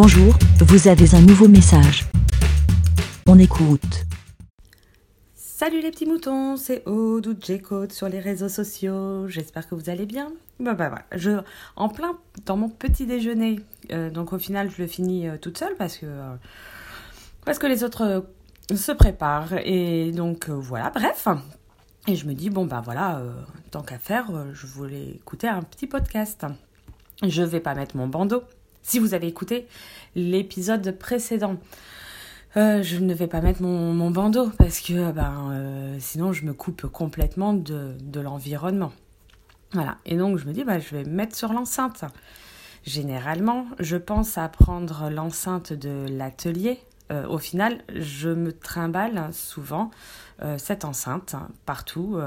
Bonjour, vous avez un nouveau message. On écoute. Salut les petits moutons, c'est Aude ou J-Code sur les réseaux sociaux. J'espère que vous allez bien. Bah bah voilà, je en plein dans mon petit déjeuner. Euh, donc au final, je le finis euh, toute seule parce que euh, parce que les autres se préparent et donc voilà. Bref, et je me dis bon bah voilà, tant qu'à faire, je voulais écouter un petit podcast. Je vais pas mettre mon bandeau. Si vous avez écouté l'épisode précédent. Euh, je ne vais pas mettre mon, bandeau parce que ben, euh, sinon je me coupe complètement de, l'environnement. Voilà, et donc je me dis, bah, je vais mettre sur l'enceinte. Généralement, je pense à prendre l'enceinte de l'atelier. Euh, au final, je me trimballe souvent cette enceinte partout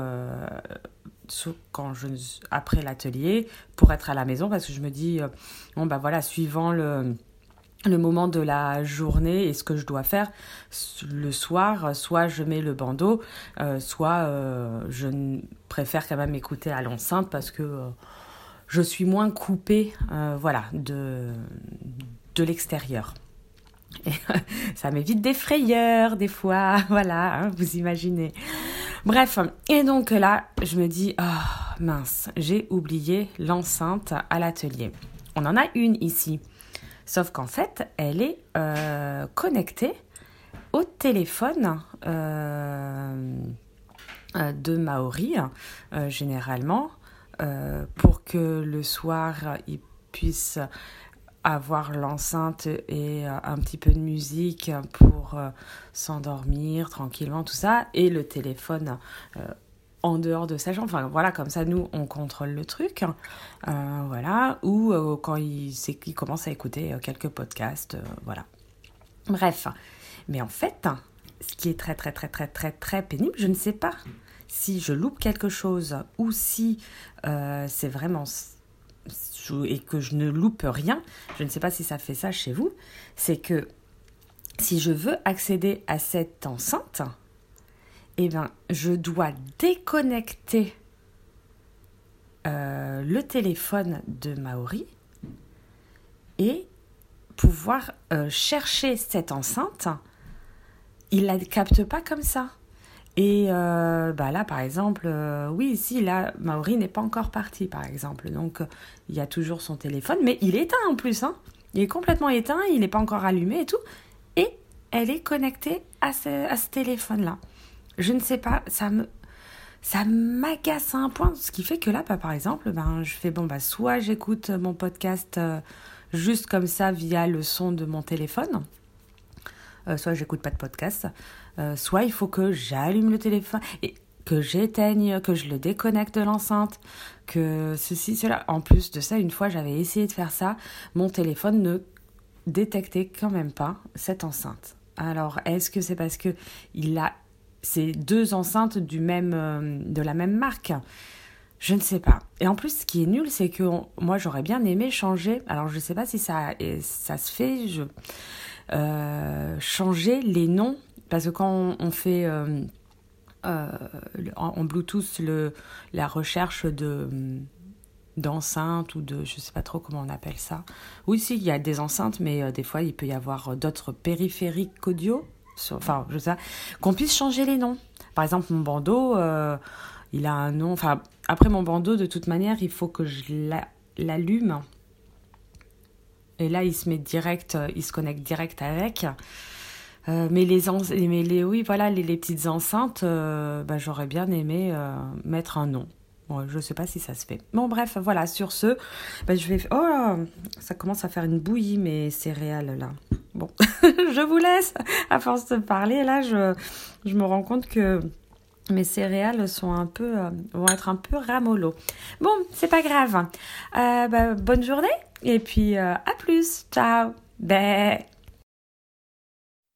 quand je, après l'atelier pour être à la maison parce que je me dis, bon bah voilà, suivant le le moment de la journée et ce que je dois faire le soir, soit je mets le bandeau, euh, soit euh, je préfère quand même écouter à l'enceinte parce que euh, je suis moins coupée voilà, de, de l'extérieur. ça m'évite des frayeurs des fois, voilà, hein, vous imaginez. Bref, et donc là, je me dis, oh mince, j'ai oublié l'enceinte à l'atelier. On en a une ici. Sauf qu'en fait, elle est euh, connectée au téléphone euh, euh, de Maori, généralement, pour que le soir, il puisse avoir l'enceinte et un petit peu de musique pour s'endormir tranquillement, tout ça, et le téléphone en dehors de sa chambre. Enfin, voilà, comme ça, nous, on contrôle le truc. Euh, voilà. Ou euh, quand il, commence à écouter euh, quelques podcasts. voilà. Bref. Mais en fait, ce qui est très, très, très, très, très, très pénible, je ne sais pas si je loupe quelque chose ou si c'est vraiment et que je ne loupe rien, je ne sais pas si ça fait ça chez vous, c'est que si je veux accéder à cette enceinte, eh ben, je dois déconnecter euh, le téléphone de Maori et pouvoir euh, chercher cette enceinte. Il la capte pas comme ça. Et euh, bah là, par exemple, oui, ici, là, Maori n'est pas encore parti, par exemple. Donc, il y a toujours son téléphone, mais il est éteint en plus. Hein. Il est complètement éteint, il n'est pas encore allumé et tout. Et elle est connectée à ce téléphone-là je ne sais pas, ça me ça m'agace à un point, ce qui fait que là, bah, par exemple, ben, je fais bon, bah, soit j'écoute mon podcast euh, juste comme ça via le son de mon téléphone, euh, soit j'écoute pas de podcast, euh, soit il faut que j'allume le téléphone et que j'éteigne, que je le déconnecte de l'enceinte, que ceci, cela. En plus de ça, une fois j'avais essayé de faire ça, mon téléphone ne détectait quand même pas cette enceinte. Alors, est-ce que c'est parce que il a c'est deux enceintes euh, de la même marque? Je ne sais pas. Et en plus, ce qui est nul, c'est que moi, j'aurais bien aimé changer. Alors, je ne sais pas si ça, ça se fait. Euh, changer les noms. Parce que quand on, fait euh, en, Bluetooth le, la recherche de d'enceintes ou de je sais pas trop comment on appelle ça. Oui, si, il y a des enceintes, mais des fois il peut y avoir d'autres périphériques audio enfin, je sais, qu'on puisse changer les noms. Par exemple, mon bandeau, euh, il a un nom. Enfin, après mon bandeau, de toute manière, il faut que je l'allume. Et là, il se met direct, euh, il se connecte direct avec. Euh, mais les, oui, voilà, les, petites enceintes, bah, j'aurais bien aimé mettre un nom. Je ne sais pas si ça se fait. Bon, bref, voilà, sur ce, bah, je vais. Oh, ça commence à faire une bouillie, mes céréales là. Bon, je vous laisse. À force de parler, là, je, je me rends compte que mes céréales sont un peu, euh, vont être un peu ramollo. Bon, c'est pas grave. Euh, bah, bonne journée et puis euh, à plus. Ciao. Bé.